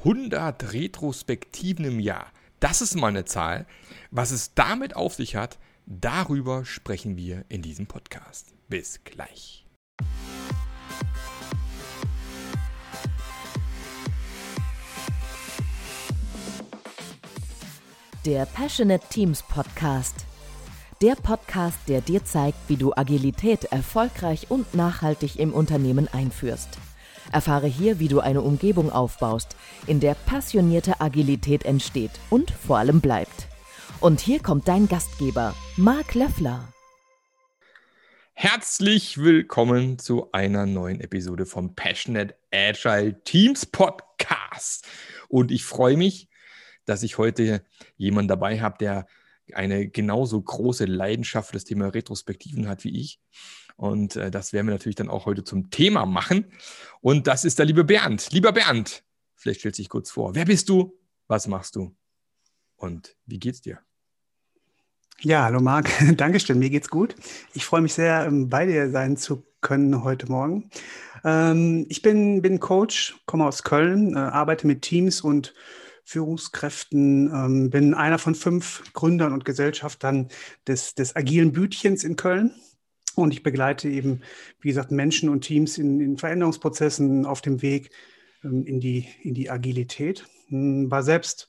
100 Retrospektiven im Jahr. Das ist mal eine Zahl. Was es damit auf sich hat, darüber sprechen wir in diesem Podcast. Bis gleich. Der Passionate Teams Podcast. Der Podcast, der dir zeigt, wie du Agilität erfolgreich und nachhaltig im Unternehmen einführst. Erfahre hier, wie du eine Umgebung aufbaust, in der passionierte Agilität entsteht und vor allem bleibt. Und hier kommt dein Gastgeber, Marc Löffler. Herzlich willkommen zu einer neuen Episode vom Passionate Agile Teams Podcast. Und ich freue mich, dass ich heute jemanden dabei habe, der eine genauso große Leidenschaft für das Thema Retrospektiven hat wie ich. Und äh, das werden wir natürlich dann auch heute zum Thema machen. Und das ist der liebe Bernd. Lieber Bernd, vielleicht stellt sich kurz vor. Wer bist du? Was machst du? Und wie geht's dir? Ja, hallo Marc. Dankeschön. Mir geht's gut. Ich freue mich sehr, ähm, bei dir sein zu können heute Morgen. Ähm, ich bin, bin Coach, komme aus Köln, äh, arbeite mit Teams und Führungskräften, ähm, bin einer von fünf Gründern und Gesellschaftern des, des agilen Bütchens in Köln. Und ich begleite eben, wie gesagt, Menschen und Teams in, in Veränderungsprozessen auf dem Weg ähm, in, die, in die Agilität. Hm, war selbst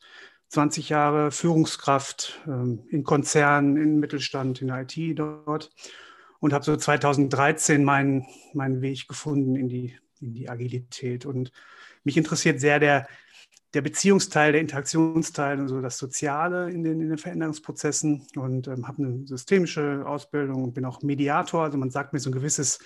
20 Jahre Führungskraft ähm, in Konzernen, in Mittelstand, in IT dort und habe so 2013 meinen, meinen Weg gefunden in die, in die Agilität. Und mich interessiert sehr der, der Beziehungsteil, der Interaktionsteil und so das Soziale in den, in den Veränderungsprozessen und ähm, habe eine systemische Ausbildung und bin auch Mediator. Also man sagt mir so ein gewisses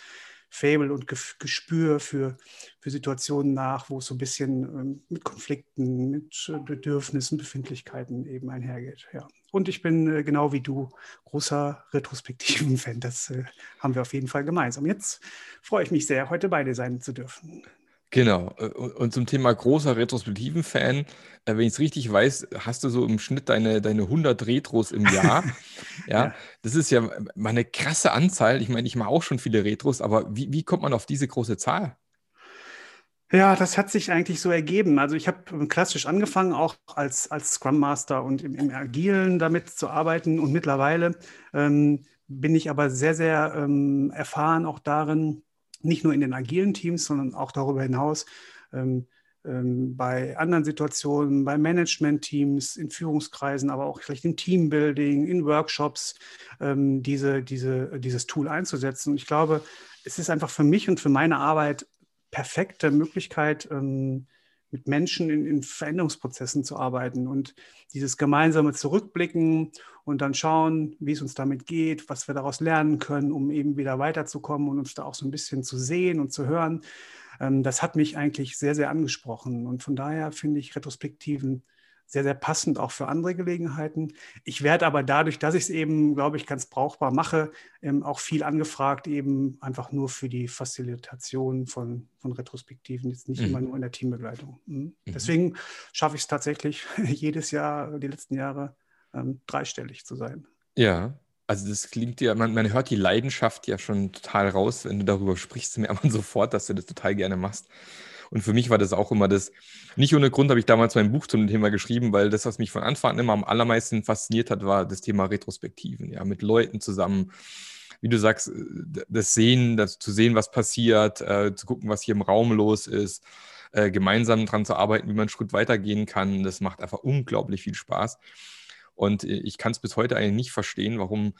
Fable und Gespür für, für Situationen nach, wo es so ein bisschen ähm, mit Konflikten, mit äh, Bedürfnissen, Befindlichkeiten eben einhergeht. Ja. Und ich bin äh, genau wie du großer Retrospektiven-Fan. Das äh, haben wir auf jeden Fall gemeinsam. Jetzt freue ich mich sehr, heute bei dir sein zu dürfen. Genau. Äh, und zum Thema großer Retrospektiven-Fan, äh, wenn ich es richtig weiß, hast du so im Schnitt deine, deine 100 Retros im Jahr. ja, ja, das ist ja mal eine krasse Anzahl. Ich meine, ich mache auch schon viele Retros, aber wie, wie kommt man auf diese große Zahl? Ja, das hat sich eigentlich so ergeben. Also ich habe klassisch angefangen, auch als, als Scrum Master und im, im Agilen damit zu arbeiten. Und mittlerweile ähm, bin ich aber sehr, sehr ähm, erfahren auch darin, nicht nur in den agilen Teams, sondern auch darüber hinaus ähm, ähm, bei anderen Situationen, bei Management-Teams, in Führungskreisen, aber auch vielleicht im Teambuilding, in Workshops, ähm, diese, diese, dieses Tool einzusetzen. Und ich glaube, es ist einfach für mich und für meine Arbeit perfekte Möglichkeit, ähm, mit Menschen in, in, Veränderungsprozessen zu arbeiten und dieses gemeinsame Zurückblicken und dann schauen, wie es uns damit geht, was wir daraus lernen können, um eben wieder weiterzukommen und uns da auch so ein bisschen zu sehen und zu hören. Ähm, das hat mich eigentlich sehr, sehr angesprochen. Und von daher finde ich Retrospektiven sehr, sehr passend auch für andere Gelegenheiten. Ich werde aber dadurch, dass ich es eben, glaube ich, ganz brauchbar mache, ähm, auch viel angefragt, eben einfach nur für die Facilitation von, von Retrospektiven, jetzt nicht mhm. immer nur in der Teambegleitung. Mhm. Mhm. Deswegen schaffe ich es tatsächlich jedes Jahr, die letzten Jahre, ähm, dreistellig zu sein. Ja, also das klingt ja, man, man hört die Leidenschaft ja schon total raus, wenn du darüber sprichst, merkt man sofort, dass du das total gerne machst. Und für mich war das auch immer das, nicht ohne Grund habe ich damals mein Buch zum Thema geschrieben, weil das, was mich von Anfang an immer am allermeisten fasziniert hat, war das Thema Retrospektiven, ja, mit Leuten zusammen, wie du sagst, das Sehen, das zu sehen, was passiert, äh, zu gucken, was hier im Raum los ist, äh, gemeinsam daran zu arbeiten, wie man einen Schritt weitergehen kann, das macht einfach unglaublich viel Spaß. Und äh, ich kann es bis heute eigentlich nicht verstehen, warum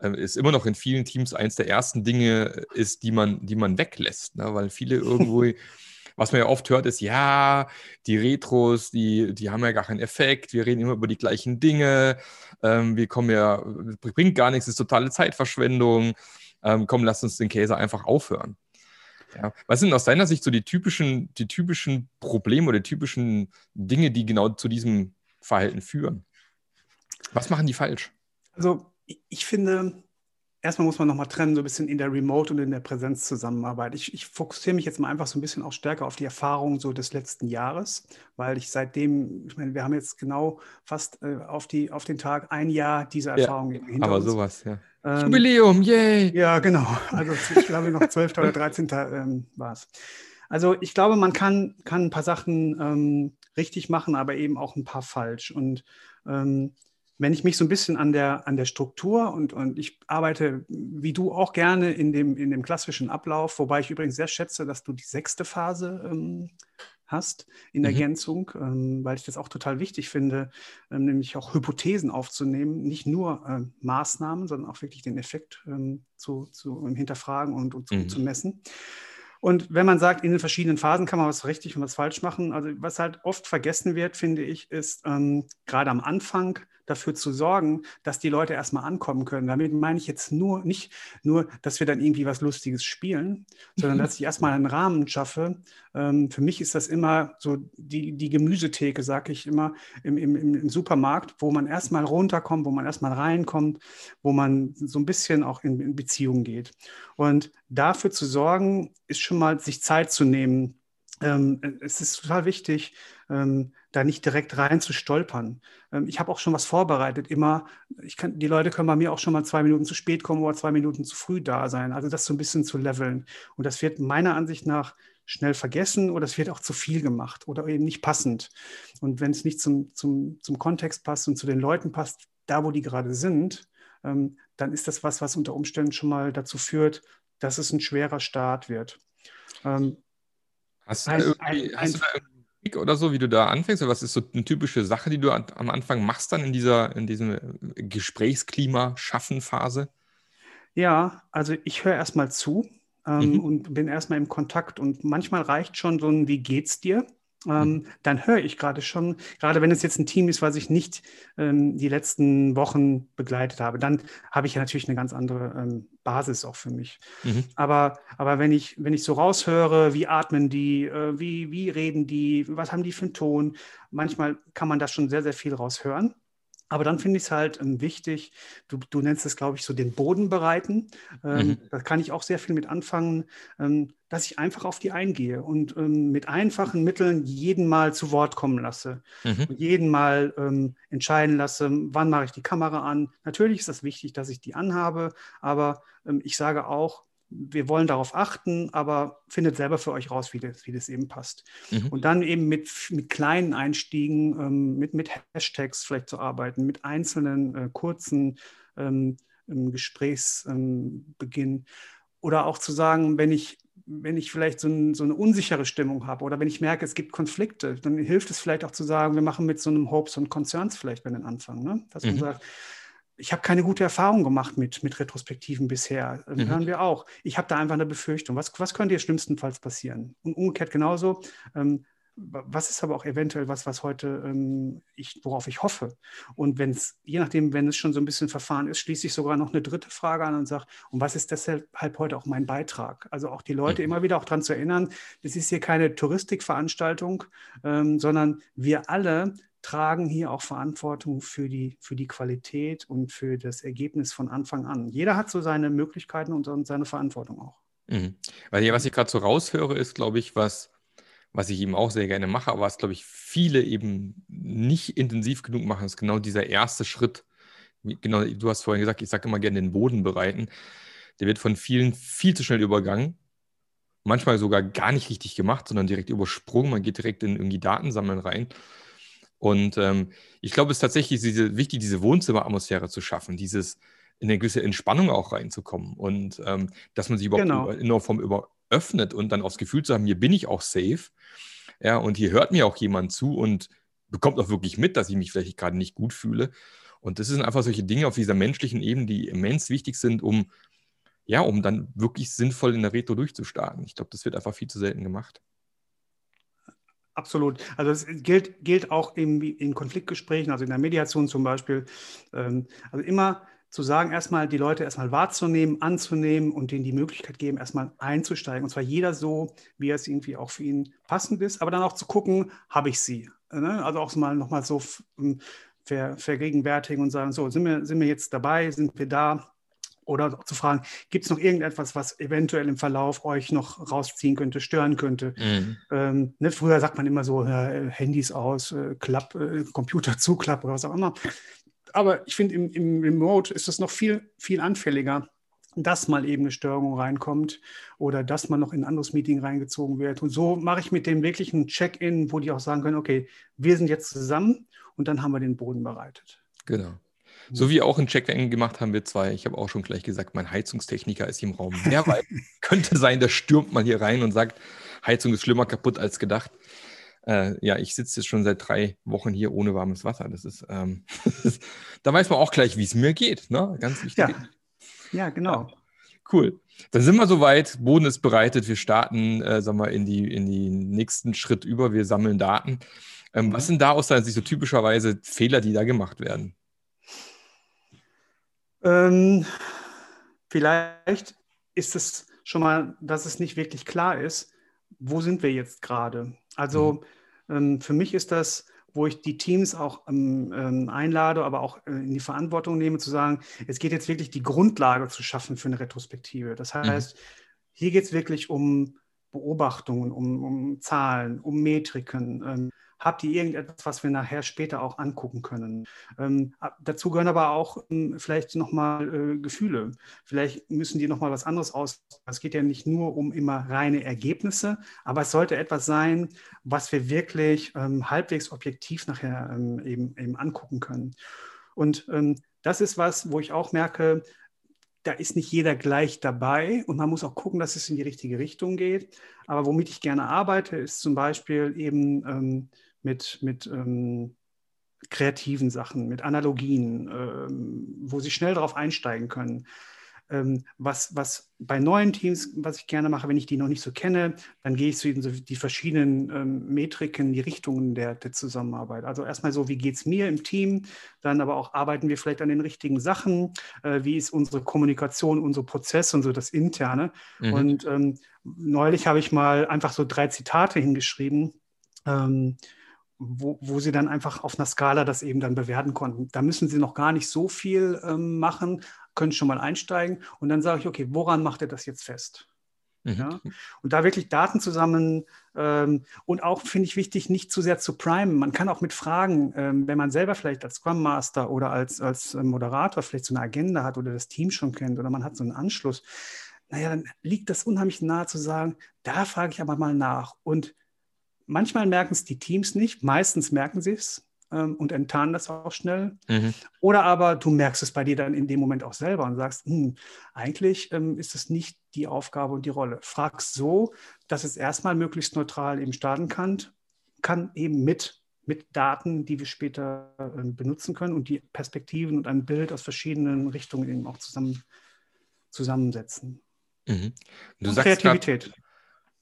äh, es immer noch in vielen Teams eins der ersten Dinge ist, die man, die man weglässt, ne? weil viele irgendwo was man ja oft hört, ist, ja, die Retros, die, die haben ja gar keinen Effekt, wir reden immer über die gleichen Dinge, ähm, wir kommen ja, bringt gar nichts, ist totale Zeitverschwendung, ähm, komm, lass uns den Käse einfach aufhören. Ja. Was sind aus deiner Sicht so die typischen, die typischen Probleme oder die typischen Dinge, die genau zu diesem Verhalten führen? Was machen die falsch? Also ich finde, erstmal muss man nochmal trennen, so ein bisschen in der Remote- und in der Präsenzzusammenarbeit. Ich, ich fokussiere mich jetzt mal einfach so ein bisschen auch stärker auf die Erfahrungen so des letzten Jahres, weil ich seitdem, ich meine, wir haben jetzt genau fast äh, auf, die, auf den Tag ein Jahr diese Erfahrung ja, hinter aber uns. sowas, ja. Ähm, Jubiläum, yay! Ja, genau. Also ich glaube noch 12. oder 13. Ähm, war es. Also ich glaube, man kann, kann ein paar Sachen ähm, richtig machen, aber eben auch ein paar falsch. Und ähm, wenn ich mich so ein bisschen an der, an der Struktur und, und ich arbeite wie du auch gerne in dem, in dem klassischen Ablauf, wobei ich übrigens sehr schätze, dass du die sechste Phase ähm, hast in mhm. Ergänzung, ähm, weil ich das auch total wichtig finde, ähm, nämlich auch Hypothesen aufzunehmen, nicht nur ähm, Maßnahmen, sondern auch wirklich den Effekt ähm, zu, zu hinterfragen und, und mhm. zu messen. Und wenn man sagt, in den verschiedenen Phasen kann man was richtig und was falsch machen, also was halt oft vergessen wird, finde ich, ist ähm, gerade am Anfang dafür zu sorgen, dass die Leute erstmal ankommen können. Damit meine ich jetzt nur nicht nur, dass wir dann irgendwie was Lustiges spielen, sondern dass ich erstmal einen Rahmen schaffe. Ähm, für mich ist das immer so die, die Gemüsetheke, sage ich immer, im, im, im Supermarkt, wo man erstmal runterkommt, wo man erstmal reinkommt, wo man so ein bisschen auch in, in Beziehungen geht. Und dafür zu sorgen, ist schon mal sich Zeit zu nehmen, ähm, es ist total wichtig, ähm, da nicht direkt rein zu stolpern. Ähm, ich habe auch schon was vorbereitet. Immer, ich kann, die Leute können bei mir auch schon mal zwei Minuten zu spät kommen oder zwei Minuten zu früh da sein. Also das so ein bisschen zu leveln. Und das wird meiner Ansicht nach schnell vergessen oder es wird auch zu viel gemacht oder eben nicht passend. Und wenn es nicht zum, zum, zum Kontext passt und zu den Leuten passt, da wo die gerade sind, ähm, dann ist das was, was unter Umständen schon mal dazu führt, dass es ein schwerer Start wird. Ähm, Hast du, ein, ein, hast du da irgendwie oder so, wie du da anfängst? Oder was ist so eine typische Sache, die du am Anfang machst dann in dieser, in diesem äh, Gesprächsklima-Schaffen-Phase? Ja, also ich höre erstmal zu ähm, mhm. und bin erstmal im Kontakt und manchmal reicht schon so ein Wie geht's dir? Ähm, mhm. dann höre ich gerade schon, gerade wenn es jetzt ein Team ist, was ich nicht ähm, die letzten Wochen begleitet habe, dann habe ich ja natürlich eine ganz andere ähm, Basis auch für mich. Mhm. Aber, aber wenn, ich, wenn ich so raushöre, wie atmen die, äh, wie, wie reden die, was haben die für einen Ton, manchmal kann man da schon sehr, sehr viel raushören. Aber dann finde ich es halt ähm, wichtig, du, du nennst es, glaube ich, so den Boden bereiten. Ähm, mhm. Da kann ich auch sehr viel mit anfangen, ähm, dass ich einfach auf die eingehe und ähm, mit einfachen Mitteln jeden Mal zu Wort kommen lasse. Mhm. jeden Mal ähm, entscheiden lasse, wann mache ich die Kamera an. Natürlich ist das wichtig, dass ich die anhabe, aber ähm, ich sage auch, wir wollen darauf achten, aber findet selber für euch raus, wie das, wie das eben passt. Mhm. Und dann eben mit, mit kleinen Einstiegen, ähm, mit, mit Hashtags vielleicht zu arbeiten, mit einzelnen äh, kurzen ähm, Gesprächsbeginn. Ähm, oder auch zu sagen, wenn ich, wenn ich vielleicht so, ein, so eine unsichere Stimmung habe oder wenn ich merke, es gibt Konflikte, dann hilft es vielleicht auch zu sagen, wir machen mit so einem Hopes und Concerns vielleicht bei den Anfang. Ne? Dass mhm. man sagt, ich habe keine gute Erfahrung gemacht mit, mit Retrospektiven bisher. Ähm, mhm. Hören wir auch. Ich habe da einfach eine Befürchtung. Was, was könnte hier schlimmstenfalls passieren? Und umgekehrt genauso. Ähm, was ist aber auch eventuell was, was heute ähm, ich, worauf ich hoffe? Und wenn es, je nachdem, wenn es schon so ein bisschen verfahren ist, schließe ich sogar noch eine dritte Frage an und sage, und was ist deshalb heute auch mein Beitrag? Also auch die Leute mhm. immer wieder auch daran zu erinnern, das ist hier keine Touristikveranstaltung, ähm, sondern wir alle tragen hier auch Verantwortung für die, für die Qualität und für das Ergebnis von Anfang an. Jeder hat so seine Möglichkeiten und, seine Verantwortung auch. Mhm. Weil ja, was ich gerade so raushöre, ist, glaube ich, was, was ich eben auch sehr gerne mache, aber was, glaube ich, viele eben nicht intensiv genug machen, ist genau dieser erste Schritt. Genau, du hast vorhin gesagt, ich sage immer gerne den Boden bereiten. Der wird von vielen viel zu schnell übergangen. Manchmal sogar gar nicht richtig gemacht, sondern direkt übersprungen. Man geht direkt in irgendwie Datensammeln rein. Und ähm, ich glaube, es ist tatsächlich diese, wichtig, diese Wohnzimmeratmosphäre zu schaffen, dieses in eine gewisse Entspannung auch reinzukommen und ähm, dass man sich überhaupt genau. in einer Form über öffnet und dann aufs Gefühl zu haben, hier bin ich auch safe. Ja, und hier hört mir auch jemand zu und bekommt auch wirklich mit, dass ich mich vielleicht gerade nicht gut fühle. Und das sind einfach solche Dinge auf dieser menschlichen Ebene, die immens wichtig sind, um ja, um dann wirklich sinnvoll in der Retro durchzustarten. Ich glaube, das wird einfach viel zu selten gemacht. Absolut. Also es gilt, gilt auch in, in Konfliktgesprächen, also in der Mediation zum Beispiel. Ähm, also immer zu sagen, erstmal die Leute erstmal wahrzunehmen, anzunehmen und denen die Möglichkeit geben, erstmal einzusteigen. Und zwar jeder so, wie es irgendwie auch für ihn passend ist, aber dann auch zu gucken, habe ich sie. Ne? Also auch mal nochmal so ver, vergegenwärtigen und sagen, so, sind wir, sind wir jetzt dabei, sind wir da? Oder zu fragen, gibt es noch irgendetwas, was eventuell im Verlauf euch noch rausziehen könnte, stören könnte? Mhm. Ähm, ne, früher sagt man immer so, äh, Handys aus, äh, Klapp, äh, Computer zu, Klapp oder was auch immer. Aber ich finde, im, im Remote ist das noch viel, viel anfälliger. dass mal eben eine Störung reinkommt oder dass man noch in ein anderes Meeting reingezogen wird. Und so mache ich mit dem wirklich einen Check-in, wo die auch sagen können, okay, wir sind jetzt zusammen und dann haben wir den Boden bereitet. Genau. So wie auch ein Check-in gemacht haben wir zwei. Ich habe auch schon gleich gesagt, mein Heizungstechniker ist hier im Raum. Wer weiß, könnte sein, der stürmt mal hier rein und sagt, Heizung ist schlimmer kaputt als gedacht. Äh, ja, ich sitze jetzt schon seit drei Wochen hier ohne warmes Wasser. Das ist, ähm, da weiß man auch gleich, wie es mir geht. Ne? Ganz wichtig. Ja, ja genau. Ja. Cool. Dann sind wir soweit. Boden ist bereitet. Wir starten, äh, sagen wir, in die, in den nächsten Schritt über. Wir sammeln Daten. Ähm, was mhm. sind da aus deiner Sicht so typischerweise Fehler, die da gemacht werden? Ähm, vielleicht ist es schon mal, dass es nicht wirklich klar ist, wo sind wir jetzt gerade. Also mhm. ähm, für mich ist das, wo ich die Teams auch ähm, ähm, einlade, aber auch äh, in die Verantwortung nehme, zu sagen, es geht jetzt wirklich die Grundlage zu schaffen für eine Retrospektive. Das mhm. heißt, mhm. hier geht es wirklich um Beobachtungen, um, um Zahlen, um Metriken, ähm, habt ihr irgendetwas, was wir nachher später auch angucken können? Ähm, dazu gehören aber auch ähm, vielleicht nochmal äh, Gefühle. Vielleicht müssen die nochmal was anderes aus. Es geht ja nicht nur um immer reine Ergebnisse, aber es sollte etwas sein, was wir wirklich ähm, halbwegs objektiv nachher ähm, eben, eben angucken können. Und ähm, das ist was, wo ich auch merke, da ist nicht jeder gleich dabei und man muss auch gucken, dass es in die richtige Richtung geht. Aber womit ich gerne arbeite, ist zum Beispiel eben ähm, mit, mit ähm, kreativen Sachen, mit Analogien, ähm, wo sie schnell darauf einsteigen können. Ähm, was, was bei neuen Teams, was ich gerne mache, wenn ich die noch nicht so kenne, dann gehe ich zu so die verschiedenen ähm, Metriken, die Richtungen der, der Zusammenarbeit. Also erstmal so, wie geht es mir im Team? Dann aber auch, arbeiten wir vielleicht an den richtigen Sachen? Äh, wie ist unsere Kommunikation, unser Prozess und so das Interne? Mhm. Und ähm, neulich habe ich mal einfach so drei Zitate hingeschrieben. Ähm, wo, wo sie dann einfach auf einer Skala das eben dann bewerten konnten. Da müssen sie noch gar nicht so viel ähm, machen, können schon mal einsteigen und dann sage ich, okay, woran macht er das jetzt fest? Mhm. Ja? Und da wirklich Daten zusammen ähm, und auch finde ich wichtig, nicht zu sehr zu primen. Man kann auch mit Fragen, ähm, wenn man selber vielleicht als Scrum Master oder als, als Moderator vielleicht so eine Agenda hat oder das Team schon kennt oder man hat so einen Anschluss, naja, dann liegt das unheimlich nahe zu sagen, da frage ich aber mal nach. Und manchmal merken es die Teams nicht, meistens merken sie es ähm, und enttarnen das auch schnell. Mhm. Oder aber du merkst es bei dir dann in dem Moment auch selber und sagst, hm, eigentlich ähm, ist es nicht die Aufgabe und die Rolle. Frag so, dass es erstmal möglichst neutral eben starten kann, kann eben mit mit Daten, die wir später äh, benutzen können und die Perspektiven und ein Bild aus verschiedenen Richtungen eben auch zusammen, zusammensetzen. Mhm. Du Kreativität. Grad,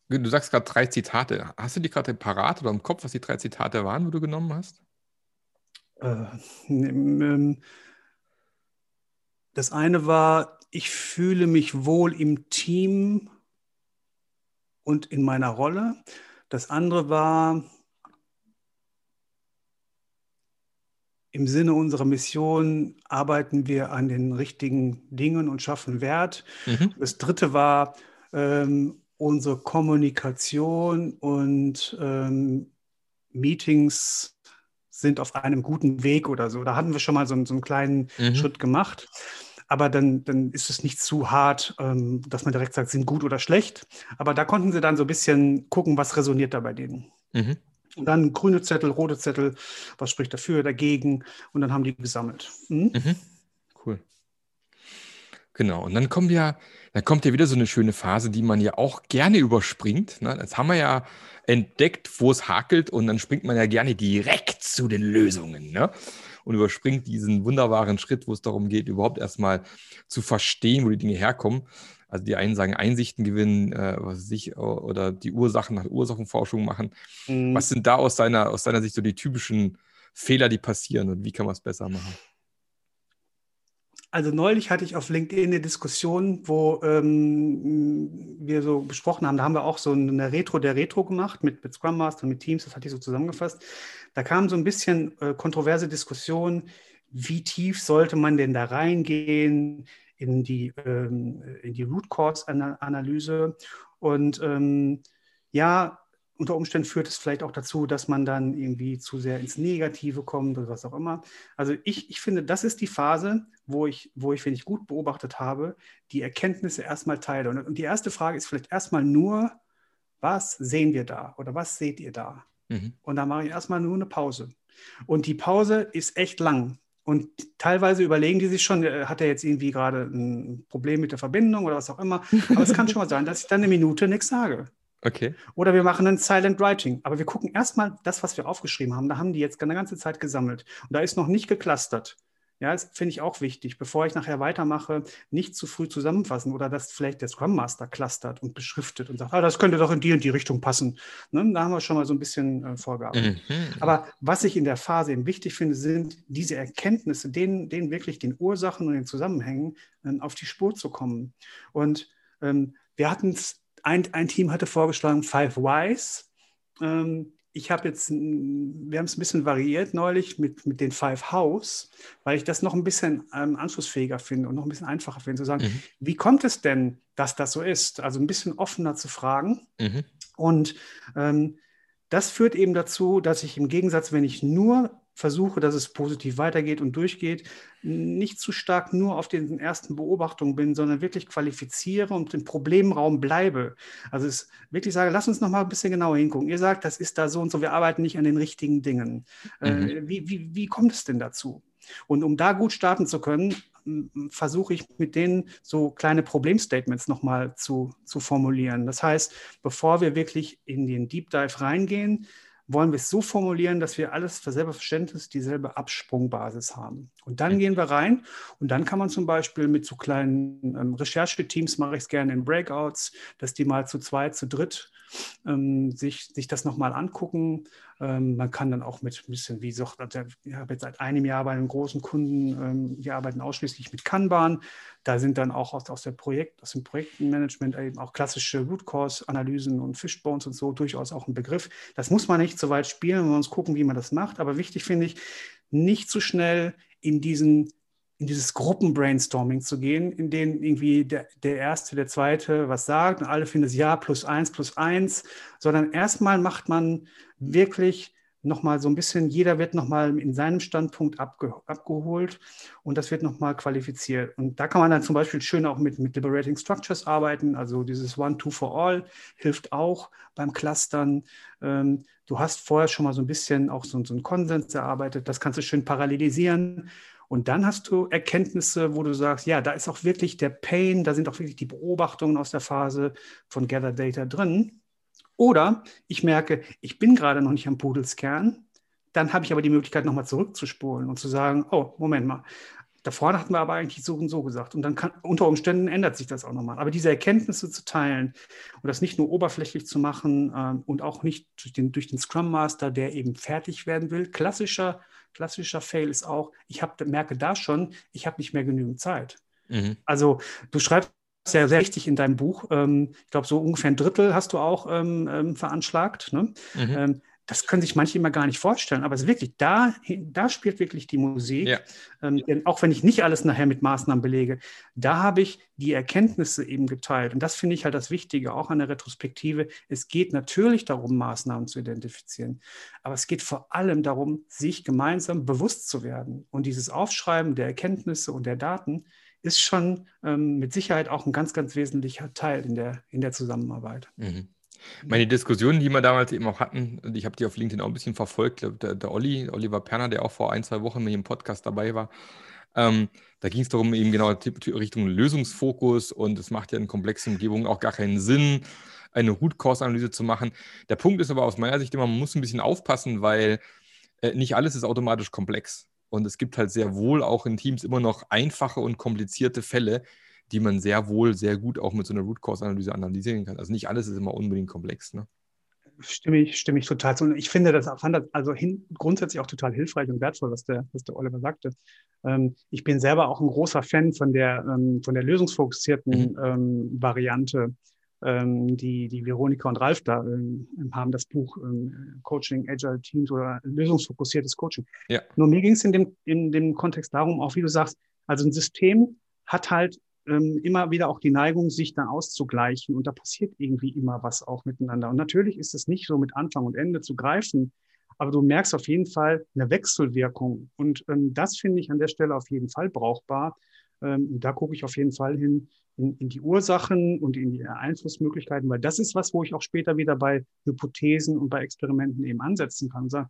Du sagst gerade drei Zitate. Hast du die gerade parat oder im Kopf, was die drei Zitate waren, wo du genommen hast? Äh, ähm, das eine war, ich fühle mich wohl im Team und in meiner Rolle. Das andere war, im Sinne unserer Mission arbeiten wir an den richtigen Dingen und schaffen Wert. Mhm. Das dritte war, ähm, unsere Kommunikation und ähm, Meetings sind auf einem guten Weg oder so. Da hatten wir schon mal so, so einen kleinen mhm. Schritt gemacht. Aber dann, dann ist es nicht zu hart, ähm, dass man direkt sagt, sind gut oder schlecht. Aber da konnten sie dann so ein bisschen gucken, was resoniert da bei denen. Mhm. Und dann grüne Zettel, rote Zettel, was spricht dafür, dagegen. Und dann haben die gesammelt. Mhm. Mhm. Cool. Genau. Und dann kommen wir dann kommt ja wieder so eine schöne Phase, die man ja auch gerne überspringt. Ne? Das haben wir ja entdeckt, wo es hakelt und dann springt man ja gerne direkt zu den Lösungen. Ne? Und überspringt diesen wunderbaren Schritt, wo es darum geht, überhaupt erstmal zu verstehen, wo die Dinge herkommen. Also die einen sagen Einsichten gewinnen, äh, was ich, oder die Ursachen nach Ursachenforschung machen. Mhm. Was sind da aus deiner, aus deiner Sicht so die typischen Fehler, die passieren und wie kann man es besser machen? Also neulich hatte ich auf LinkedIn eine Diskussion, wo ähm, wir so besprochen haben, da haben wir auch so eine Retro der Retro gemacht mit, mit Scrum Master, mit Teams, das hatte ich so zusammengefasst. Da kam so ein bisschen äh, kontroverse Diskussion, wie tief sollte man denn da reingehen in die, ähm, in die Root Cause Analyse. Und ähm, ja, unter Umständen führt es vielleicht auch dazu, dass man dann irgendwie zu sehr ins Negative kommt oder was auch immer. Also ich, ich finde, das ist die Phase, wo ich, wo ich, wenn ich gut beobachtet habe, die Erkenntnisse erstmal teile. Und, und die erste Frage ist vielleicht erstmal nur, was sehen wir da oder was seht ihr da? Mhm. Und da mache ich erstmal nur eine Pause. Und die Pause ist echt lang. Und teilweise überlegen die sich schon, äh, hat er jetzt irgendwie gerade ein Problem mit der Verbindung oder was auch immer. Aber es kann schon mal sein, dass ich dann eine Minute nichts sage. Okay. Oder wir machen ein Silent Writing. Aber wir gucken erstmal das, was wir aufgeschrieben haben. Da haben die jetzt eine ganze Zeit gesammelt. Und da ist noch nicht geclustert. Ja, das finde ich auch wichtig, bevor ich nachher weitermache, nicht zu früh zusammenfassen oder dass vielleicht der Scrum Master clustert und beschriftet und sagt, ah, das könnte doch in die und die Richtung passen. Ne? Da haben wir schon mal so ein bisschen äh, Vorgaben. Mhm. Aber was ich in der Phase eben wichtig finde, sind diese Erkenntnisse, denen, denen wirklich den Ursachen und den Zusammenhängen äh, auf die Spur zu kommen. Und ähm, wir hatten es ein, ein Team hatte vorgeschlagen Five Whys. Ähm, ich habe jetzt, wir haben es ein bisschen variiert neulich mit, mit den Five House, weil ich das noch ein bisschen ähm, anschlussfähiger finde und noch ein bisschen einfacher finde, zu sagen, mhm. wie kommt es denn, dass das so ist? Also ein bisschen offener zu fragen. Mhm. Und ähm, das führt eben dazu, dass ich im Gegensatz, wenn ich nur versuche, dass es positiv weitergeht und durchgeht, nicht zu stark nur auf den ersten Beobachtungen bin, sondern wirklich qualifiziere und im Problemraum bleibe. Also es wirklich sage, lass uns noch mal ein bisschen genauer hingucken. Ihr sagt, das ist da so und so, wir arbeiten nicht an den richtigen Dingen. Äh, mhm. Äh, wie, wie, wie kommt es denn dazu? Und um da gut starten zu können, versuche ich mit denen so kleine Problemstatements nochmal zu, zu formulieren. Das heißt, bevor wir wirklich in den Deep Dive reingehen, wollen wir es so formulieren, dass wir alles für selber Verständnis dieselbe Absprungbasis haben. Und dann gehen wir rein und dann kann man zum Beispiel mit so kleinen ähm, Rechercheteams, mache ich es gerne in Breakouts, dass die mal zu zweit, zu dritt ähm, sich, sich das nochmal angucken. Ähm, man kann dann auch mit ein bisschen, wie gesagt, also ich habe jetzt seit einem Jahr bei einem großen Kunden, ähm, die arbeiten ausschließlich mit Kanban. Da sind dann auch aus, aus, der Projekt, aus dem Projektmanagement eben auch klassische Root Cause Analysen und Fishbones und so durchaus auch ein Begriff. Das muss man nicht so weit spielen, wir uns gucken, wie man das macht. Aber wichtig finde ich, nicht zu schnell in diesen in dieses Gruppenbrainstorming zu gehen, in denen irgendwie der, der Erste, der Zweite was sagt und alle finden es ja plus eins plus eins, sondern erstmal macht man wirklich nochmal so ein bisschen, jeder wird nochmal in seinem Standpunkt abge, abgeholt und das wird nochmal qualifiziert. Und da kann man dann zum Beispiel schön auch mit, mit Liberating Structures arbeiten, also dieses One, Two for All hilft auch beim Clustern. Ähm, du hast vorher schon mal so ein bisschen auch so, so einen Konsens erarbeitet, das kannst du schön parallelisieren und dann hast du Erkenntnisse, wo du sagst, ja, da ist auch wirklich der Pain, da sind auch wirklich die Beobachtungen aus der Phase von Gather Data drin. Oder ich merke, ich bin gerade noch nicht am Pudelskern, dann habe ich aber die Möglichkeit, nochmal zurückzuspulen und zu sagen, oh, Moment mal, da vorne hatten wir aber eigentlich so und so gesagt. Und dann kann, unter Umständen ändert sich das auch nochmal. Aber diese Erkenntnisse zu teilen und das nicht nur oberflächlich zu machen ähm, und auch nicht durch den, durch den Scrum Master, der eben fertig werden will. Klassischer klassischer Fail ist auch, ich hab, merke da schon, ich habe nicht mehr genügend Zeit. Mhm. Also du schreibst ja sehr richtig in deinem Buch, ähm, ich glaube so ungefähr ein Drittel hast du auch ähm, ähm veranschlagt. Ne? Mhm. Das können sich manche immer gar nicht vorstellen, aber es ist wirklich, da, da spielt wirklich die Musik. Ja. Ähm, denn auch wenn ich nicht alles nachher mit Maßnahmen belege, da habe ich die Erkenntnisse eben geteilt. Und das finde ich halt das Wichtige, auch an der Retrospektive. Es geht natürlich darum, Maßnahmen zu identifizieren, aber es geht vor allem darum, sich gemeinsam bewusst zu werden. Und dieses Aufschreiben der Erkenntnisse und der Daten ist schon ähm, mit Sicherheit auch ein ganz, ganz wesentlicher Teil in der, in der Zusammenarbeit. Mhm. Meine Diskussionen, die wir damals eben auch hatten, und ich habe die auf LinkedIn auch ein bisschen verfolgt, der, der Olli, Oliver Perner, der auch vor ein, zwei Wochen mit im Podcast dabei war, ähm, da ging es darum, eben genau Richtung Lösungsfokus und es macht ja in komplexen Umgebungen auch gar keinen Sinn, eine Root-Cause-Analyse zu machen. Der Punkt ist aber aus meiner Sicht immer, man muss ein bisschen aufpassen, weil äh, nicht alles ist automatisch komplex. Und es gibt halt sehr wohl auch in Teams immer noch einfache und komplizierte Fälle, die man sehr wohl, sehr gut auch mit so einer Root Cause Analyse analysieren kann. Also nicht alles ist immer unbedingt komplex. Ne? Stimme ich, stimme ich total zu. Und ich finde das, fand das also hin, grundsätzlich auch total hilfreich und wertvoll, was der, was der Oliver sagte. Ähm, ich bin selber auch ein großer Fan von der, ähm, von der lösungsfokussierten mhm. ähm, Variante, ähm, die, die Veronika und Ralf da ähm, haben, das Buch ähm, Coaching Agile Teams oder lösungsfokussiertes Coaching. Ja. Nur mir ging es in dem, in dem Kontext darum, auch wie du sagst, also ein System hat halt ähm, immer wieder auch die Neigung, sich dann auszugleichen. Und da passiert irgendwie immer was auch miteinander. Und natürlich ist es nicht so mit Anfang und Ende zu greifen, aber du merkst auf jeden Fall eine Wechselwirkung. Und ähm, das finde ich an der Stelle auf jeden Fall brauchbar. Ähm, da gucke ich auf jeden Fall hin in, in, die Ursachen und in die Einflussmöglichkeiten, weil das ist was, wo ich auch später wieder bei Hypothesen und bei Experimenten eben ansetzen kann. Sagen,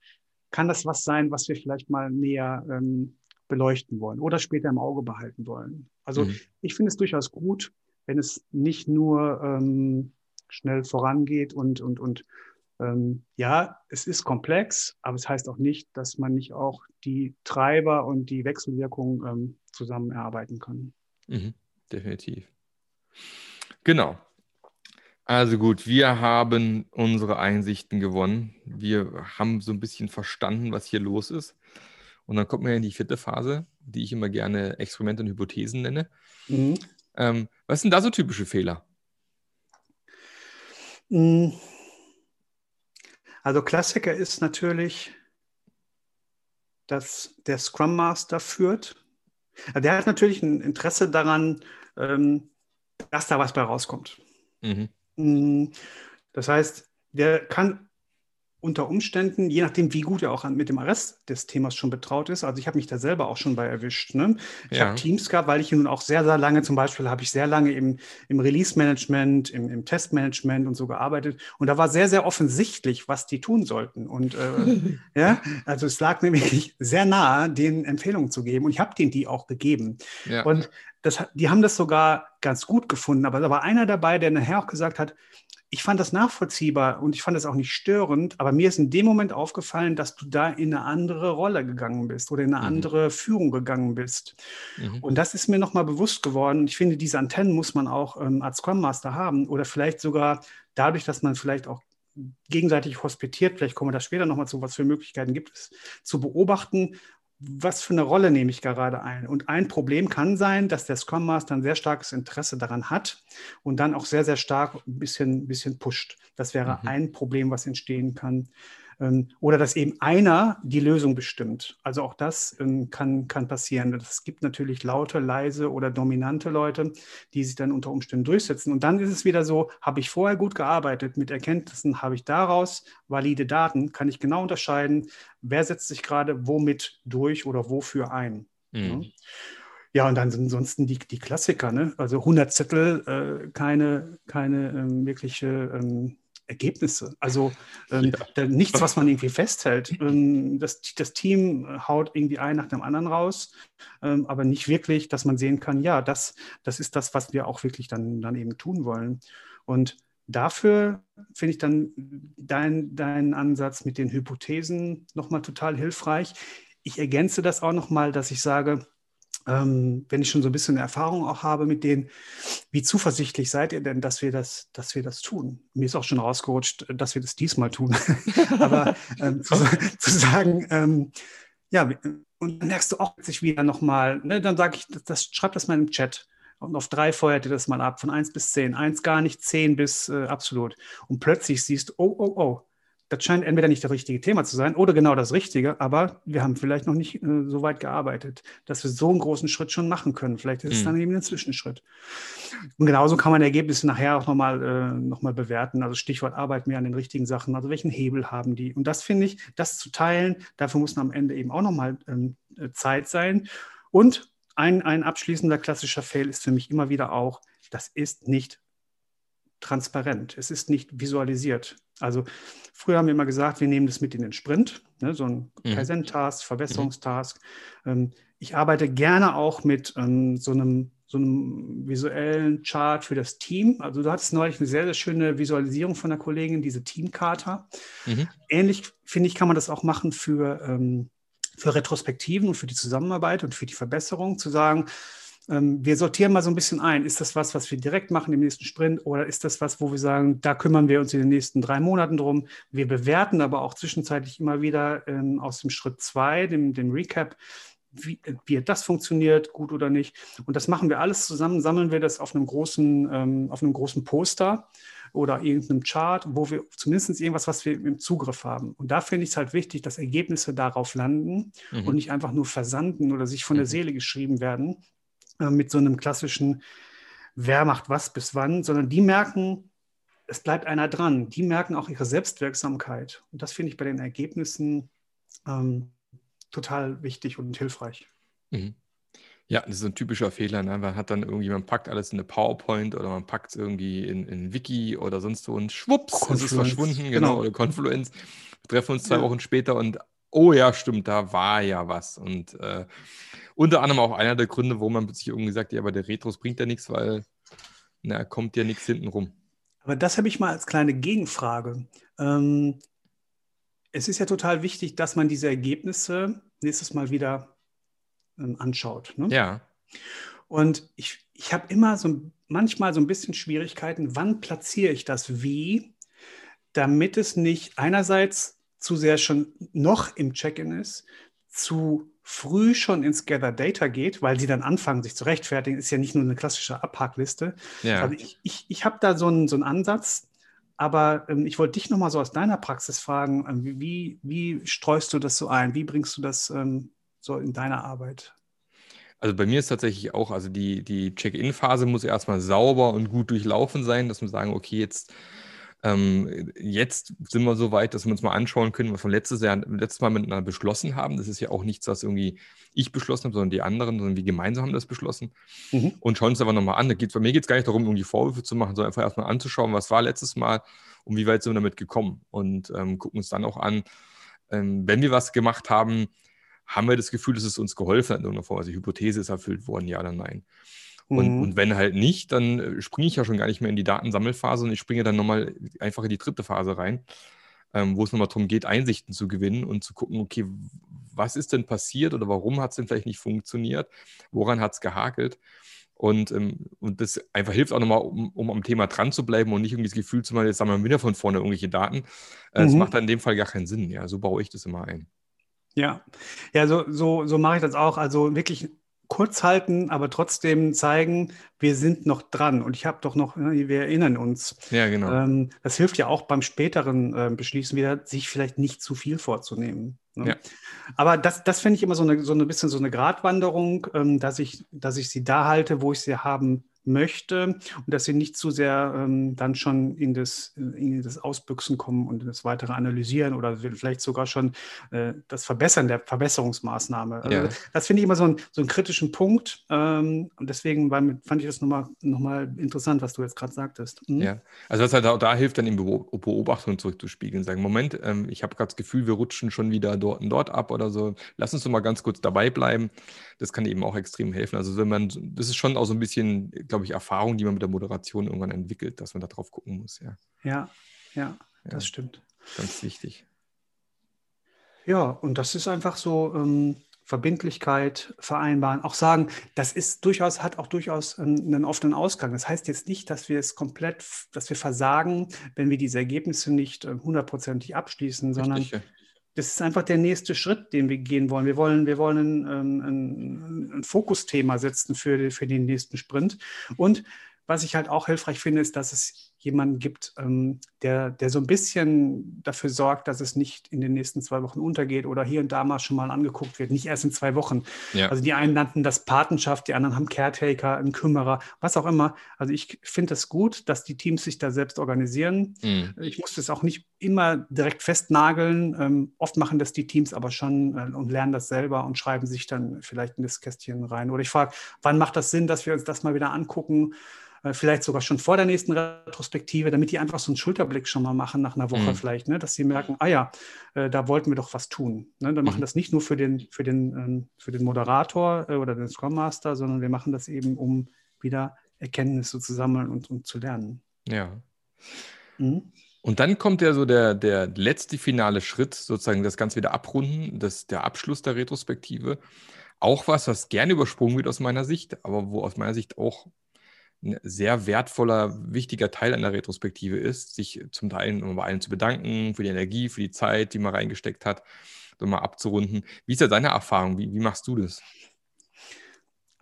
kann das was sein, was wir vielleicht mal näher ähm, beleuchten wollen oder später im Auge behalten wollen? Also mhm. ich finde es durchaus gut, wenn es nicht nur ähm, schnell vorangeht und, und, und ähm, ja, es ist komplex, aber es heißt auch nicht, dass man nicht auch die Treiber und die Wechselwirkungen ähm, zusammen erarbeiten kann. Mhm, definitiv. Genau. Also gut, wir haben unsere Einsichten gewonnen. Wir haben so ein bisschen verstanden, was hier los ist. Und dann kommt man in die vierte Phase, die ich immer gerne Experimente und Hypothesen nenne. Mhm. Ähm, was sind da so typische Fehler? Mhm. Also Klassiker ist natürlich, dass der Scrum Master führt. Der hat natürlich ein Interesse daran, ähm, dass da was bei rauskommt. Mhm. Mm, das heißt, der kann unter Umständen, je nachdem, wie gut er auch mit dem Rest des Themas schon betraut ist. Also ich habe mich da selber auch schon bei erwischt. Ne? Ich ja. habe Teams gehabt, weil ich nun auch sehr, sehr lange, zum Beispiel habe ich sehr lange im, im Release-Management, im, im Testmanagement und so gearbeitet. Und da war sehr, sehr offensichtlich, was die tun sollten. Und äh, ja, also es lag mir wirklich sehr nahe, denen Empfehlungen zu geben. Und ich habe denen die auch gegeben. Ja. Und das, die haben das sogar ganz gut gefunden. Aber da war einer dabei, der nachher auch gesagt hat, ich fand das nachvollziehbar und ich fand das auch nicht störend, aber mir ist in dem Moment aufgefallen, dass du da in eine andere Rolle gegangen bist oder in eine mhm. andere Führung gegangen bist. Mhm. Und das ist mir nochmal bewusst geworden. Ich finde, diese Antennen muss man auch ähm, als Scrum Master haben oder vielleicht sogar dadurch, dass man vielleicht auch gegenseitig hospitiert, vielleicht kommen wir da später nochmal zu, was für Möglichkeiten gibt es, zu beobachten, was für eine Rolle nehme ich gerade ein? Und ein Problem kann sein, dass der Scrum Master ein sehr starkes Interesse daran hat und dann auch sehr, sehr stark ein bisschen, bisschen pusht. Das wäre mhm. ein Problem, was entstehen kann. Ähm, oder dass eben einer die Lösung bestimmt. Also auch das ähm, kann, kann passieren. Es gibt natürlich laute, leise oder dominante Leute, die sich dann unter Umständen durchsetzen. Und dann ist es wieder so, habe ich vorher gut gearbeitet mit Erkenntnissen, habe ich daraus valide Daten, kann ich genau unterscheiden, wer setzt sich gerade womit durch oder wofür ein. Mhm. Ja. und dann sind ansonsten die, die Klassiker, ne? also 100 Zettel, äh, keine, keine ähm, wirkliche ähm, Ergebnisse. Also ähm, ja. nichts, was man irgendwie festhält. Ähm, das, das, Team haut irgendwie ein nach dem anderen raus, ähm, aber nicht wirklich, dass man sehen kann, ja, das, das ist das, was wir auch wirklich dann, dann eben tun wollen. Und dafür finde ich dann deinen dein Ansatz mit den Hypothesen nochmal total hilfreich. Ich ergänze das auch nochmal, dass ich sage, ähm, wenn ich schon so ein bisschen Erfahrung auch habe mit denen, wie zuversichtlich seid ihr denn, dass wir das, dass wir das tun? Mir ist auch schon rausgerutscht, dass wir das diesmal tun. Aber ähm, zu, zu, sagen, ähm, ja, und dann merkst du auch sich wieder nochmal, ne, dann sage ich, das, das, schreib das mal im Chat. Und auf drei feuert ihr das mal ab, von eins bis zehn. Eins gar nicht, zehn bis äh, absolut. Und plötzlich siehst du, oh, oh, oh, das scheint entweder nicht das richtige Thema zu sein oder genau das Richtige, aber wir haben vielleicht noch nicht äh, so weit gearbeitet, dass wir so einen großen Schritt schon machen können. Vielleicht ist mhm. es dann eben ein Zwischenschritt. Und genauso kann man Ergebnisse nachher auch nochmal äh, noch bewerten. Also Stichwort arbeiten wir an den richtigen Sachen. Also welchen Hebel haben die? Und das finde ich, das zu teilen, dafür muss am Ende eben auch nochmal ähm, äh, Zeit sein. Und ein, ein abschließender klassischer Fail ist für mich immer wieder auch, das ist nicht transparent. Es ist nicht visualisiert. Also früher haben wir immer gesagt, wir nehmen das mit in den Sprint, ne, so ein mhm. Kaizen-Task, Verbesserungstask. Mhm. ich arbeite gerne auch mit ähm, so, einem, so einem visuellen Chart für das Team. Also du hattest neulich eine sehr, sehr schöne Visualisierung von der Kollegin, diese Teamkarte. Mhm. Ähnlich, finde ich, kann man das auch machen für, ähm, für Retrospektiven und für die Zusammenarbeit und für die Verbesserung, zu sagen, ähm, wir sortieren mal so ein bisschen ein. Ist das was, was wir direkt machen im nächsten Sprint oder ist das was, wo wir sagen, da kümmern wir uns in den nächsten drei Monaten drum? Wir bewerten aber auch zwischenzeitlich immer wieder ähm, aus dem Schritt zwei, dem, dem Recap, wie, wie das funktioniert, gut oder nicht. Und das machen wir alles zusammen, sammeln wir das auf einem großen, ähm, auf einem großen Poster oder irgendeinem Chart, wo wir zumindest irgendwas, was wir im Zugriff haben. Und da finde ich es halt wichtig, dass Ergebnisse darauf landen mhm. und nicht einfach nur versanden oder sich von der mhm. Seele geschrieben werden, äh, mit so einem klassischen, wer macht was bis wann, sondern die merken, es bleibt einer dran. Die merken auch ihre Selbstwirksamkeit. Und das finde ich bei den Ergebnissen ähm, total wichtig und hilfreich. Mhm. Ja, das ist ein typischer Fehler. Ne? Man hat dann irgendwie, man packt alles in eine PowerPoint oder man packt es irgendwie in, in Wiki oder sonst wo und schwupps, es ist verschwunden, genau, genau, oder Confluence. Wir treffen uns zwei ja. Wochen später und oh ja, stimmt, da war ja was. Und äh, unter anderem auch einer der Gründe, wo man sich irgendwie sagt, ja, aber der Retros bringt ja nichts, weil na, kommt ja nichts hinten rum. Aber das habe ich mal als kleine Gegenfrage. Ähm, es ist ja total wichtig, dass man diese Ergebnisse nächstes Mal wieder ähm, anschaut. Ne? Ja. Und ich, ich habe immer so manchmal so ein bisschen Schwierigkeiten, wann platziere ich das wie, damit es nicht einerseits zu sehr schon noch im Check-in ist, zu früh schon ins Gather Data geht, weil sie dann anfangen, sich zu rechtfertigen, ist ja nicht nur eine klassische Abhackliste. Ja. Also ich, ich, ich habe da so einen, so einen Ansatz, aber ähm, ich wollte dich nochmal so aus deiner Praxis fragen, ähm, wie, wie streust du das so ein? Wie bringst du das ähm, so in deiner Arbeit? Also bei mir ist tatsächlich auch, also die, die Check-in-Phase muss erstmal sauber und gut durchlaufen sein, dass wir sagen, okay, jetzt ähm, jetzt sind wir so weit, dass wir uns mal anschauen können, was wir letztes Jahr, letztes Mal miteinander beschlossen haben. Das ist ja auch nichts, was irgendwie ich beschlossen habe, sondern die anderen, sondern wir gemeinsam haben das beschlossen. Mhm. Und schauen uns aber nochmal an. Da geht's, bei mir geht es gar nicht darum, irgendwie Vorwürfe zu machen, sondern einfach erstmal anzuschauen, was war letztes Mal und wie weit sind wir damit gekommen. Und ähm, gucken uns dann auch an, ähm, wenn wir was gemacht haben, haben wir das Gefühl, dass es uns geholfen hat in irgendeiner Form. Also die Hypothese ist erfüllt worden, ja oder nein. Und, mhm. und wenn halt nicht, dann äh, springe ich ja schon gar nicht mehr in die Datensammelphase und ich springe dann nochmal einfach in die dritte Phase rein, ähm, wo es nochmal darum geht, Einsichten zu gewinnen und zu gucken, okay, was ist denn passiert oder warum hat es denn vielleicht nicht funktioniert, woran hat es gehakelt. Und, ähm, und das einfach hilft auch nochmal, um, um am Thema dran zu bleiben und nicht irgendwie das Gefühl zu machen, jetzt haben wir wieder von vorne irgendwelche Daten. Äh, mhm. Das macht dann in dem Fall gar keinen Sinn. Ja, so baue ich das immer ein. Ja, ja, so, so, so mache ich das auch. Also wirklich kurz halten, aber trotzdem zeigen, wir sind noch dran. Und ich habe doch noch, ne, wir erinnern uns. Ja, genau. Ähm, das hilft ja auch beim späteren äh, Beschließen wieder, sich vielleicht nicht zu viel vorzunehmen. Ne? Ja. Aber das, das finde ich immer so eine, so ein bisschen so eine Gratwanderung, ähm, dass, ich, dass ich sie da halte, wo ich sie haben möchte und dass sie nicht zu sehr ähm, dann schon in das, in das Ausbüchsen kommen und das weitere Analysieren oder vielleicht sogar schon äh, das Verbessern der Verbesserungsmaßnahme. Also ja. Das finde ich immer so, ein, so einen kritischen Punkt ähm, und deswegen war, fand ich das nochmal noch mal interessant, was du jetzt gerade sagtest. Mhm. Ja, also was halt auch da hilft, dann in Beobachtung zurückzuspiegeln, sagen, Moment, ähm, ich habe gerade das Gefühl, wir rutschen schon wieder dort und dort ab oder so, lass uns doch mal ganz kurz dabei bleiben. Das kann eben auch extrem helfen. Also wenn man, das ist schon auch so ein bisschen, glaube ich, Erfahrung, die man mit der Moderation irgendwann entwickelt, dass man da drauf gucken muss. Ja, ja, ja das ja, stimmt. Ganz wichtig. Ja, und das ist einfach so ähm, Verbindlichkeit vereinbaren, auch sagen, das ist durchaus, hat auch durchaus ähm, einen offenen Ausgang. Das heißt jetzt nicht, dass wir es komplett, dass wir versagen, wenn wir diese Ergebnisse nicht äh, hundertprozentig abschließen, Richtig, sondern ja das ist einfach der nächste Schritt, den wir gehen wollen. Wir wollen, wir wollen ein, ein, ein Fokusthema setzen für, für den nächsten Sprint. Und was ich halt auch hilfreich finde, ist, dass es jemanden gibt, ähm, der, der so ein bisschen dafür sorgt, dass es nicht in den nächsten zwei Wochen untergeht oder hier und da mal schon mal angeguckt wird, nicht erst in zwei Wochen. Ja. Also die einen nannten das Patenschaft, die anderen haben Caretaker, einen Kümmerer, was auch immer. Also ich finde es gut, dass die Teams sich da selbst organisieren. Mhm. Ich muss das auch nicht immer direkt festnageln. Ähm, oft machen das die Teams aber schon äh, und lernen das selber und schreiben sich dann vielleicht in das Kästchen rein. Oder ich frage, wann macht das Sinn, dass wir uns das mal wieder angucken? Äh, vielleicht sogar schon vor der nächsten Retrospektive, damit die einfach so einen Schulterblick schon mal machen nach einer Woche mhm. vielleicht, ne? dass sie merken, ah ja, äh, da wollten wir doch was tun. Ne? Dann machen mhm. das nicht nur für den, für den, ähm, für den Moderator äh, oder den Scrum Master, sondern wir machen das eben, um wieder Erkenntnisse zu sammeln und, und zu lernen. Ja. Mhm. Und dann kommt ja so der, der letzte finale Schritt, sozusagen das Ganze wieder abrunden, das, der Abschluss der Retrospektive. Auch was, was gerne übersprungen wird aus meiner Sicht, aber wo aus meiner Sicht auch ein sehr wertvoller, wichtiger Teil einer Retrospektive ist, sich zum Teil um bei allen zu bedanken für die Energie, für die Zeit, die man reingesteckt hat, so mal abzurunden. Wie ist ja deine Erfahrung? Wie, wie machst du das?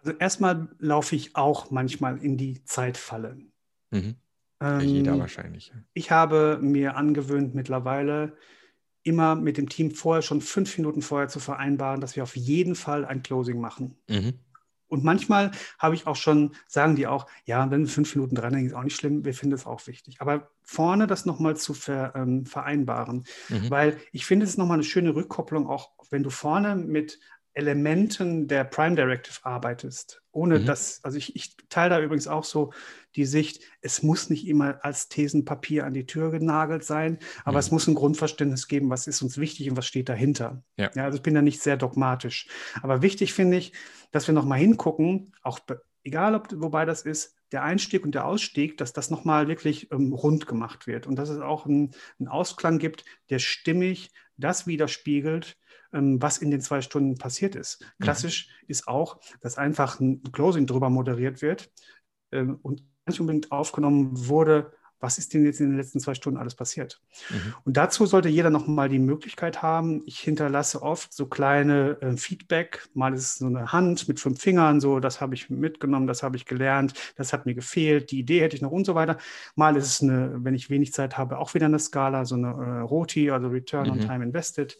Also erstmal laufe ich auch manchmal in die Zeitfalle. Mhm. Ähm, jeder wahrscheinlich. Ich habe mir angewöhnt mittlerweile immer mit dem Team vorher schon fünf Minuten vorher zu vereinbaren, dass wir auf jeden Fall ein Closing machen. Mhm. Und manchmal habe ich auch schon, sagen die auch, ja, wenn wir fünf Minuten dran hängen, ist auch nicht schlimm, wir finden es auch wichtig. Aber vorne das nochmal zu ver, ähm, vereinbaren, mhm. weil ich finde, es ist nochmal eine schöne Rückkopplung, auch wenn du vorne mit Elementen der Prime Directive arbeitest. Ohne mhm. dass, also ich, ich teile da übrigens auch so die Sicht, es muss nicht immer als Thesenpapier an die Tür genagelt sein, aber mhm. es muss ein Grundverständnis geben, was ist uns wichtig und was steht dahinter. Ja. ja also ich bin da nicht sehr dogmatisch. Aber wichtig finde ich, dass wir nochmal hingucken, auch egal ob wobei das ist, der Einstieg und der Ausstieg, dass das nochmal wirklich ähm, rund gemacht wird und dass es auch einen Ausklang gibt, der stimmig das widerspiegelt, ähm, was in den zwei Stunden passiert ist. Mhm. Klassisch mhm. ist auch, dass einfach ein Closing drüber moderiert wird ähm, und nicht unbedingt aufgenommen wurde, was ist denn jetzt in den letzten zwei Stunden alles passiert? Mhm. Und dazu sollte jeder nochmal die Möglichkeit haben. Ich hinterlasse oft so kleine äh, Feedback. Mal ist es so eine Hand mit fünf Fingern, so, das habe ich mitgenommen, das habe ich gelernt, das hat mir gefehlt, die Idee hätte ich noch und so weiter. Mal ist es eine, wenn ich wenig Zeit habe, auch wieder eine Skala, so eine äh, ROTI, also Return mhm. on Time Invested.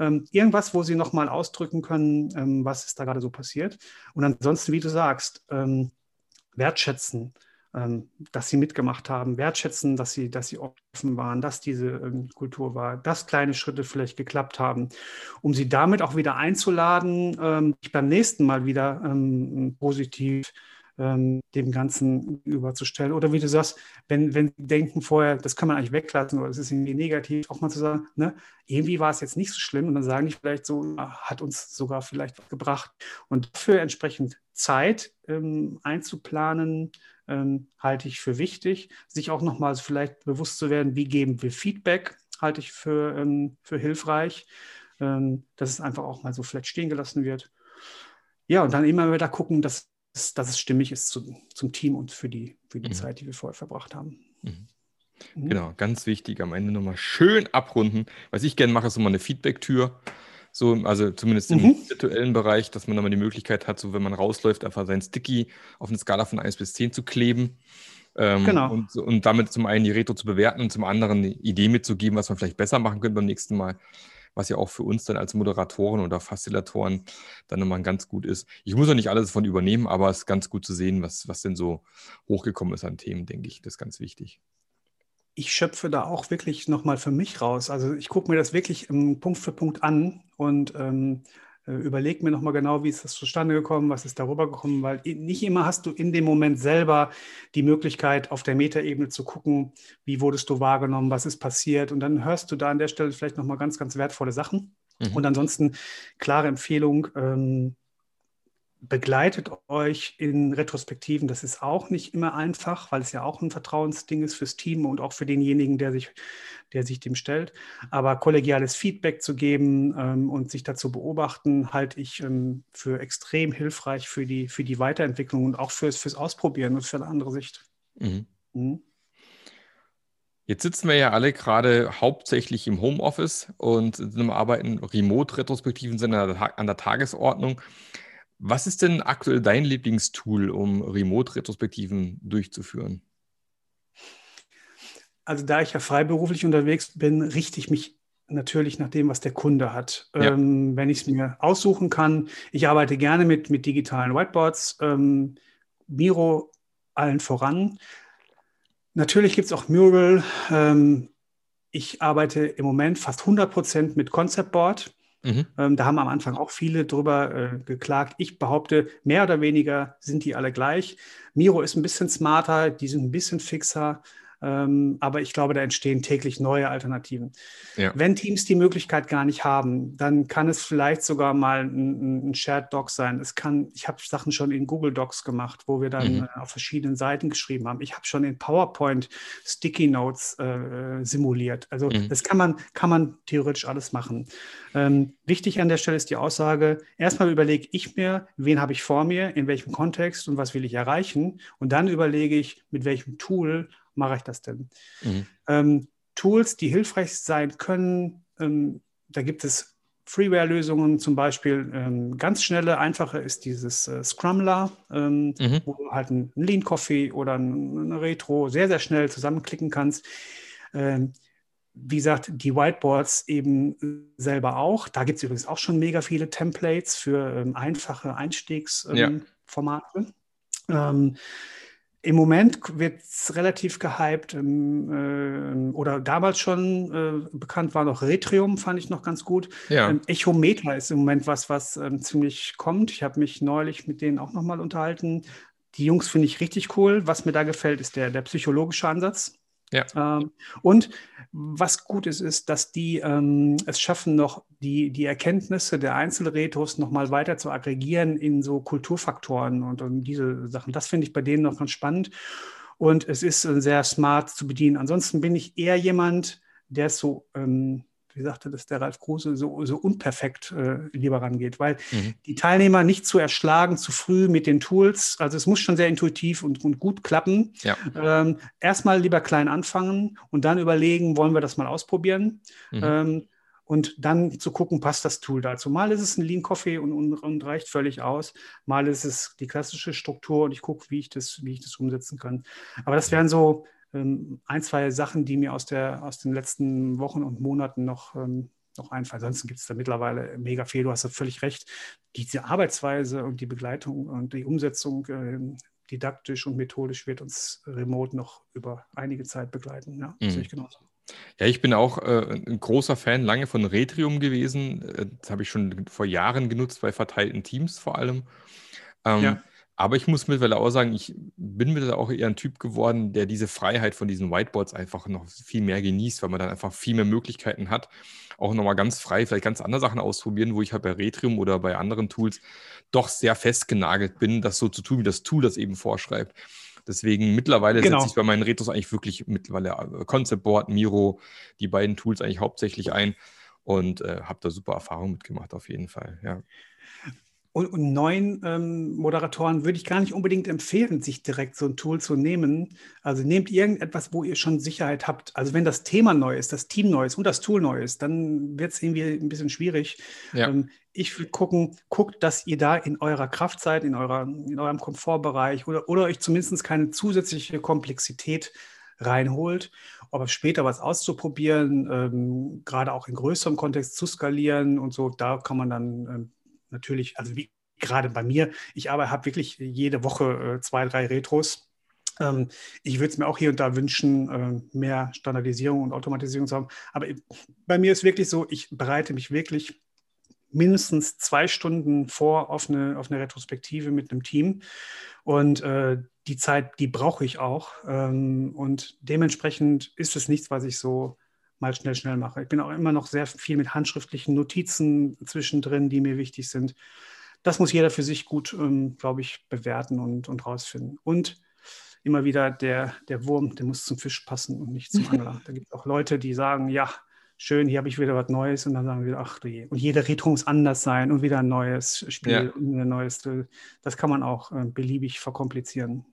Ähm, irgendwas, wo Sie nochmal ausdrücken können, ähm, was ist da gerade so passiert. Und ansonsten, wie du sagst, ähm, wertschätzen dass sie mitgemacht haben, wertschätzen, dass sie, dass sie offen waren, dass diese ähm, Kultur war, dass kleine Schritte vielleicht geklappt haben, um sie damit auch wieder einzuladen, ähm, sich beim nächsten Mal wieder positiv dem Ganzen überzustellen. Oder wie du sagst, wenn, wenn denken vorher, das kann man eigentlich weglassen oder es ist irgendwie negativ, auch mal zu sagen, ne, irgendwie war es jetzt nicht so schlimm und dann sagen die vielleicht so, hat uns sogar vielleicht was gebracht. Und dafür entsprechend Zeit ähm, einzuplanen, ähm, halte ich für wichtig. Sich auch nochmal vielleicht bewusst zu werden, wie geben wir Feedback, halte ich für, ähm, für hilfreich, ähm, dass es einfach auch mal so vielleicht stehen gelassen wird. Ja, und dann immer wieder gucken, dass, dass es stimmig ist zu, zum Team und für die, für die mhm. Zeit, die wir vorher verbracht haben. Mhm. mhm. Genau, ganz wichtig, am Ende nochmal schön abrunden. Was ich gerne mache, ist immer eine Feedback-Tür. So, also zumindest im mhm. virtuellen Bereich, dass man dann mal die Möglichkeit hat, so wenn man rausläuft, einfach sein Sticky auf eine Skala von 1 bis 10 zu kleben. Ähm, genau. Und, und, damit zum einen die Retro zu bewerten und zum anderen eine Idee mitzugeben, was man vielleicht besser machen könnte beim nächsten Mal. Was ja auch für uns dann als Moderatoren oder Facilitatoren dann nochmal ganz gut ist. Ich muss auch nicht alles davon übernehmen, aber es ist ganz gut zu sehen, was, was denn so hochgekommen ist an Themen, denke ich. Das ist ganz wichtig ich schöpfe da auch wirklich nochmal für mich raus. Also ich gucke mir das wirklich ähm, Punkt für Punkt an und ähm, äh, überlege mir nochmal genau, wie ist das zustande gekommen, was ist darüber gekommen, weil nicht immer hast du in dem Moment selber die Möglichkeit, auf der Metaebene zu gucken, wie wurdest du wahrgenommen, was ist passiert und dann hörst du da an der Stelle vielleicht nochmal ganz, ganz wertvolle Sachen. Mhm. Und ansonsten klare Empfehlung, ähm, begleitet euch in Retrospektiven. Das ist auch nicht immer einfach, weil es ja auch ein Vertrauensding ist fürs Team und auch für denjenigen, der sich, der sich dem stellt. Aber kollegiales Feedback zu geben ähm, und sich dazu beobachten, halte ich ähm, für extrem hilfreich für die, für die Weiterentwicklung und auch fürs, fürs Ausprobieren und für eine andere Sicht. Mhm. Mhm. Jetzt sitzen wir ja alle gerade hauptsächlich im Homeoffice und sind am Arbeiten. Remote-Retrospektiven sind an der Tagesordnung. Was ist denn aktuell dein Lieblingstool, um Remote-Retrospektiven durchzuführen? Also da ich ja freiberuflich unterwegs bin, richte ich mich natürlich nach dem, was der Kunde hat. Ja. Ähm, wenn ich es mir aussuchen kann, ich arbeite gerne mit, mit digitalen Whiteboards, ähm, Miro allen voran. Natürlich gibt es auch Mural. Ähm, ich arbeite im Moment fast 100 Prozent mit Concept Board. Mhm. Ähm, da haben am Anfang auch viele drüber äh, geklagt. Ich behaupte, mehr oder weniger sind die alle gleich. Miro ist ein bisschen smarter, die sind ein bisschen fixer. Ähm, aber ich glaube, da entstehen täglich neue Alternativen. Ja. Wenn Teams die Möglichkeit gar nicht haben, dann kann es vielleicht sogar mal ein, ein Shared Doc sein. Es kann, ich habe Sachen schon in Google Docs gemacht, wo wir dann mhm. äh, auf verschiedenen Seiten geschrieben haben. Ich habe schon in PowerPoint Sticky Notes äh, simuliert. Also mhm. das kann man, kann man theoretisch alles machen. Ähm, wichtig an der Stelle ist die Aussage, erstmal überlege ich mir, wen habe ich vor mir, in welchem Kontext und was will ich erreichen. Und dann überlege ich, mit welchem Tool mache ich das denn? Mhm. Ähm, Tools, die hilfreich sein können, ähm, da gibt es Freeware-Lösungen, zum Beispiel ähm, ganz schnelle, einfache ist dieses äh, Scrumler, ähm, mhm. wo du halt einen Lean Coffee oder eine Retro sehr, sehr schnell zusammenklicken kannst. Ähm, wie gesagt, die Whiteboards eben selber auch. Da gibt es übrigens auch schon mega viele Templates für ähm, einfache Einstiegs. Ähm, ja Formate. Ähm, im Moment wird es relativ gehypt ähm, äh, oder damals schon äh, bekannt war noch Retrium, fand ich noch ganz gut. Ja. Ähm, Echometer ist im Moment was, was ähm, ziemlich kommt. Ich habe mich neulich mit denen auch nochmal unterhalten. Die Jungs finde ich richtig cool. Was mir da gefällt, ist der, der psychologische Ansatz. Ja. Ähm, und was gut ist, ist, dass die ähm, es schaffen, noch die, die Erkenntnisse der Einzelretos noch mal weiter zu aggregieren in so Kulturfaktoren und, und diese Sachen. Das finde ich bei denen noch ganz spannend. Und es ist sehr smart zu bedienen. Ansonsten bin ich eher jemand, der es so ähm, wie sagte das der Ralf Kruse, so, so unperfekt äh, lieber rangeht, weil mhm. die Teilnehmer nicht zu erschlagen, zu früh mit den Tools, also es muss schon sehr intuitiv und, und gut klappen. Ja. Ähm, erstmal lieber klein anfangen und dann überlegen, wollen wir das mal ausprobieren? Mhm. Ähm, und dann zu gucken, passt das Tool dazu. Mal ist es ein Lean Coffee und, und, und, reicht völlig aus. Mal ist es die klassische Struktur und ich gucke, wie ich das, wie ich das umsetzen kann. Aber das wären so ein, zwei Sachen, die mir aus, der, aus den letzten Wochen und Monaten noch, ähm, noch einfallen. Ansonsten gibt es da mittlerweile mega viel. Du hast da völlig recht. Diese Arbeitsweise und die Begleitung und die Umsetzung äh, didaktisch und methodisch wird uns remote noch über einige Zeit begleiten. Ja, mhm. sehe ich genauso. Ja, ich bin auch äh, ein großer Fan lange von Retrium gewesen. Äh, das habe ich schon vor Jahren genutzt, bei verteilten Teams vor allem. Ähm, ja. Aber ich muss mittlerweile auch sagen, ich bin mittlerweile auch eher ein Typ geworden, der diese Freiheit von diesen Whiteboards einfach noch viel mehr genießt, weil man dann einfach viel mehr Möglichkeiten hat, auch nochmal ganz frei, vielleicht ganz andere Sachen ausprobieren, wo ich halt bei Retrium oder bei anderen Tools doch sehr festgenagelt bin, das so zu tun, wie das Tool das eben vorschreibt. Deswegen mittlerweile genau. setze ich bei meinen Retros eigentlich wirklich mittlerweile äh, Concept Board, Miro, die beiden Tools eigentlich hauptsächlich ein und äh, habe da super Erfahrungen mitgemacht auf jeden Fall. Ja. Und, und neuen ähm, Moderatoren würde ich gar nicht unbedingt empfehlen, sich direkt so ein Tool zu nehmen. Also nehmt irgendetwas, wo ihr schon Sicherheit habt. Also wenn das Thema neu ist, das Team neu ist und das Tool neu ist, dann wird es irgendwie ein bisschen schwierig. Ja. Ähm, ich würde gucken, guckt, dass ihr da in eurer Kraft seid, in, eurer, in eurem Komfortbereich oder, oder euch zumindest keine zusätzliche Komplexität reinholt. Aber später was auszuprobieren, ähm, gerade auch in größerem Kontext zu skalieren und so, da kann man dann ähm, natürlich, also wie gerade bei mir, ich habe wirklich jede Woche äh, zwei, drei Retros. Ähm, ich würde es mir auch hier und da wünschen, äh, mehr Standardisierung und Automatisierung zu haben. Aber bei mir ist wirklich so, ich bereite mich wirklich mindestens zwei Stunden vor auf eine, auf eine Retrospektive mit einem Team. Und äh, die Zeit, die brauche ich auch. Ähm, und dementsprechend ist es nichts, was ich so mal schnell, schnell mache. Ich bin auch immer noch sehr viel mit handschriftlichen Notizen zwischendrin, die mir wichtig sind. Das muss jeder für sich gut, ähm, glaube ich, bewerten und, und rausfinden. Und immer wieder der, der Wurm, der muss zum Fisch passen und nicht zum Angler. Da gibt es auch Leute, die sagen, ja, schön, hier habe ich wieder was Neues und dann sagen wir, ach du je. Und jede Retro muss anders sein und wieder ein neues Spiel, ja. ein neues. Das kann man auch äh, beliebig verkomplizieren.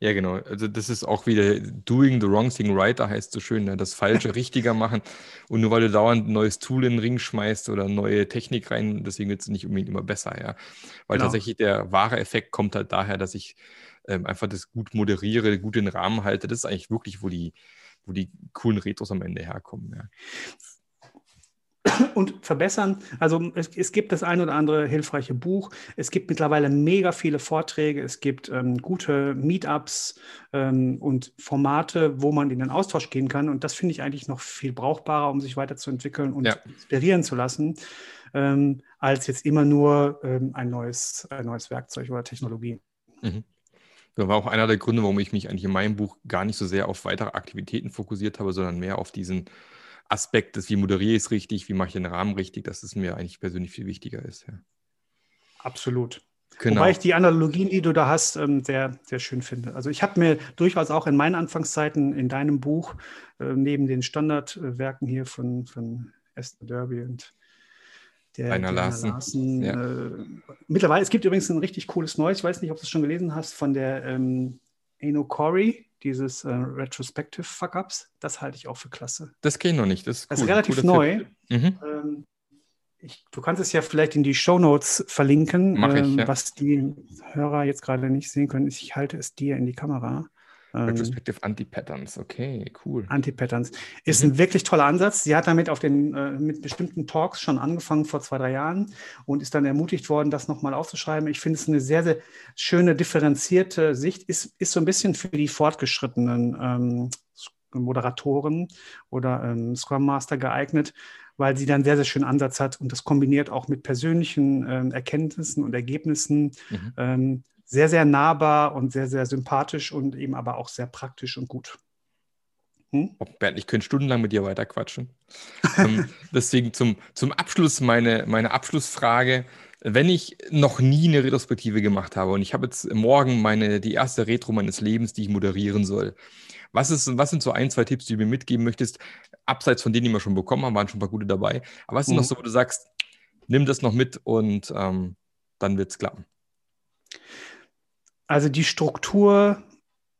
Ja, genau. Also das ist auch wieder doing the wrong thing right, da heißt so schön, ne? das Falsche richtiger machen. Und nur weil du dauernd ein neues Tool in den Ring schmeißt oder neue Technik rein, deswegen wird es nicht unbedingt immer besser, ja. Weil genau. tatsächlich der wahre Effekt kommt halt daher, dass ich ähm, einfach das gut moderiere, gut den Rahmen halte. Das ist eigentlich wirklich, wo die, wo die coolen Retros am Ende herkommen, ja und verbessern. Also es, es, gibt das ein oder andere hilfreiche Buch. Es gibt mittlerweile mega viele Vorträge. Es gibt ähm, gute Meetups ähm, und Formate, wo man in den Austausch gehen kann. Und das finde ich eigentlich noch viel brauchbarer, um sich weiterzuentwickeln und ja. inspirieren zu lassen, ähm, als jetzt immer nur ähm, ein, neues, ein neues Werkzeug oder Technologie. Mhm. Das war auch einer der Gründe, warum ich mich eigentlich in meinem Buch gar nicht so sehr auf weitere Aktivitäten fokussiert habe, sondern mehr auf diesen Aspekt des, wie moderiere ich es richtig, wie mache ich den Rahmen richtig, dass es mir eigentlich persönlich viel wichtiger ist. Ja. Absolut. Genau. Wobei ich die Analogien, die du da hast, ähm, sehr, sehr schön finde. Also ich habe mir durchaus auch in meinen Anfangszeiten in deinem Buch äh, neben den Standardwerken hier von, von Esther Derby und der Rainer Larsen. Larsen ja. äh, mittlerweile, es gibt übrigens ein richtig cooles Neues, ich weiß nicht, ob du es schon gelesen hast, von der ähm, Eno Corey, dieses äh, Retrospective Fuck-Ups, das halte ich auch für klasse. Das kenne ich noch nicht. Das ist, cool. das ist relativ Cooler neu. Mhm. Ähm, ich, du kannst es ja vielleicht in die Show Notes verlinken, ich, ähm, ja. was die Hörer jetzt gerade nicht sehen können. Ich halte es dir in die Kamera. Ähm, Retrospective Anti-Patterns, okay, cool. Anti-Patterns. Ist mhm. ein wirklich toller Ansatz. Sie hat damit auf den, äh, mit bestimmten Talks schon angefangen vor zwei, drei Jahren und ist dann ermutigt worden, das nochmal aufzuschreiben. Ich finde es eine sehr, sehr schöne, differenzierte Sicht. Ist, ist so ein bisschen für die fortgeschrittenen ähm, Moderatoren oder ähm, Scrum Master geeignet, weil sie dann sehr, sehr schönen Ansatz hat und das kombiniert auch mit persönlichen ähm, Erkenntnissen und Ergebnissen. Mhm. Sehr, sehr nahbar und sehr, sehr sympathisch und eben aber auch sehr praktisch und gut. Hm? Oh, Bernd, ich könnte stundenlang mit dir weiterquatschen. ähm, deswegen zum, zum Abschluss meine, meine Abschlussfrage. Wenn ich noch nie eine Retrospektive gemacht habe und ich habe jetzt morgen meine, die erste Retro meines Lebens, die ich moderieren soll, was, ist, was sind so ein, zwei Tipps, die du mir mitgeben möchtest, abseits von denen, die wir schon bekommen haben, waren schon ein paar gute dabei. Aber was sind mhm. noch so, wo du sagst, nimm das noch mit und ähm, dann wird es klappen? Also die Struktur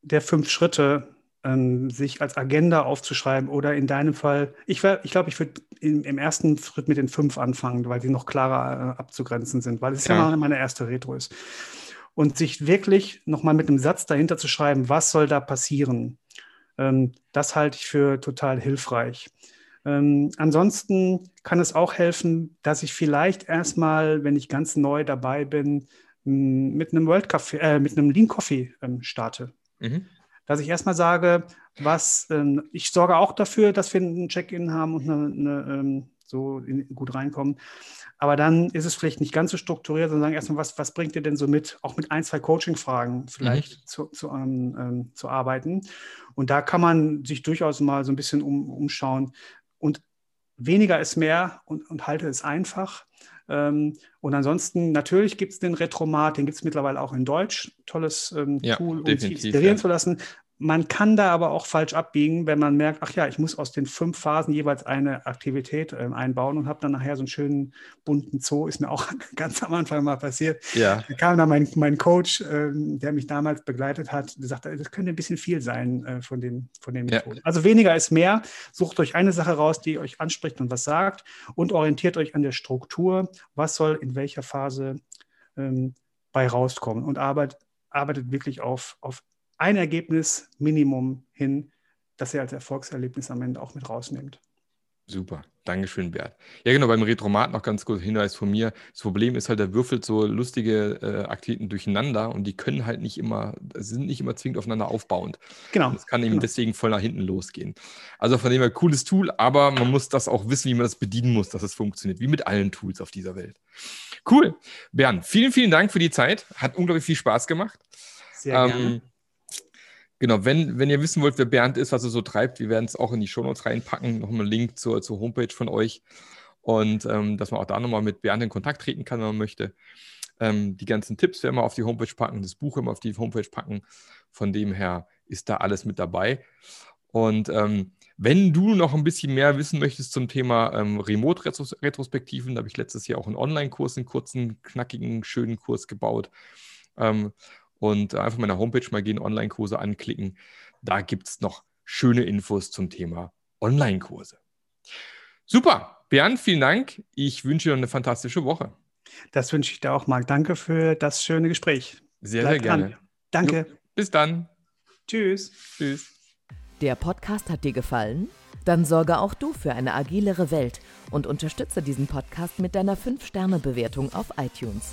der fünf Schritte, ähm, sich als Agenda aufzuschreiben oder in deinem Fall, ich, ich glaube, ich würde im ersten Schritt mit den fünf anfangen, weil sie noch klarer äh, abzugrenzen sind, weil es ja. ja meine erste Retro ist. Und sich wirklich nochmal mit einem Satz dahinter zu schreiben, was soll da passieren, ähm, das halte ich für total hilfreich. Ähm, ansonsten kann es auch helfen, dass ich vielleicht erstmal, wenn ich ganz neu dabei bin, mit einem World Coffee, äh, mit einem Lean Coffee ähm, starte. Mhm. Dass ich erstmal sage, was, ähm, ich sorge auch dafür, dass wir ein Check-in haben und eine, eine, ähm, so in, gut reinkommen. Aber dann ist es vielleicht nicht ganz so strukturiert, sondern sagen erstmal, was, was bringt ihr denn so mit, auch mit ein, zwei Coaching-Fragen vielleicht mhm. zu, zu, ähm, zu arbeiten. Und da kann man sich durchaus mal so ein bisschen um, umschauen. Und weniger ist mehr und, und halte es einfach. Ähm, und ansonsten, natürlich gibt es den Retromat, den gibt es mittlerweile auch in Deutsch. Tolles ähm, ja, Tool, um sich inspirieren ja. zu lassen. Man kann da aber auch falsch abbiegen, wenn man merkt, ach ja, ich muss aus den fünf Phasen jeweils eine Aktivität äh, einbauen und habe dann nachher so einen schönen bunten Zoo. Ist mir auch ganz am Anfang mal passiert. Ja. Da kam dann mein, mein Coach, äh, der mich damals begleitet hat, der sagte, das könnte ein bisschen viel sein äh, von den, von den Methoden. Ja. Also weniger ist mehr. Sucht euch eine Sache raus, die euch anspricht und was sagt und orientiert euch an der Struktur. Was soll in welcher Phase ähm, bei rauskommen und arbeitet, arbeitet wirklich auf, auf ein Ergebnis Minimum hin, das ihr als Erfolgserlebnis am Ende auch mit rausnimmt. Super, Dankeschön, Bert. Ja, genau, beim Retromat noch ganz kurz Hinweis von mir. Das Problem ist halt, der würfelt so lustige äh, Aktivitäten durcheinander und die können halt nicht immer, sind nicht immer zwingend aufeinander aufbauend. Genau. Das kann eben genau. deswegen voll nach hinten losgehen. Also von dem her, cooles Tool, aber man muss das auch wissen, wie man das bedienen muss, dass es funktioniert, wie mit allen Tools auf dieser Welt. Cool. Bernd, vielen, vielen Dank für die Zeit. Hat unglaublich viel Spaß gemacht. Sehr ähm, gerne. Genau, wenn, wenn ihr wissen wollt, wer Bernd ist, was er so treibt, wir werden es auch in die Shownotes reinpacken, nochmal einen Link zur, zur Homepage von euch und ähm, dass man auch da nochmal mit Bernd in Kontakt treten kann, wenn man möchte. Ähm, die ganzen Tipps werden wir auf die Homepage packen, das Buch immer auf die Homepage packen. Von dem her ist da alles mit dabei. Und ähm, wenn du noch ein bisschen mehr wissen möchtest zum Thema ähm, Remote-Retrospektiven, da habe ich letztes Jahr auch einen Online-Kurs, einen kurzen, knackigen, schönen Kurs gebaut. Ähm, und einfach meine Homepage mal gehen, Online-Kurse anklicken. Da gibt es noch schöne Infos zum Thema Online-Kurse. Super, Bernd, vielen Dank. Ich wünsche dir eine fantastische Woche. Das wünsche ich dir auch, Marc. Danke für das schöne Gespräch. Sehr, Bleib sehr gerne. Dran. Danke. Jo, bis dann. Tschüss. Tschüss. Der Podcast hat dir gefallen? Dann sorge auch du für eine agilere Welt und unterstütze diesen Podcast mit deiner 5-Sterne-Bewertung auf iTunes.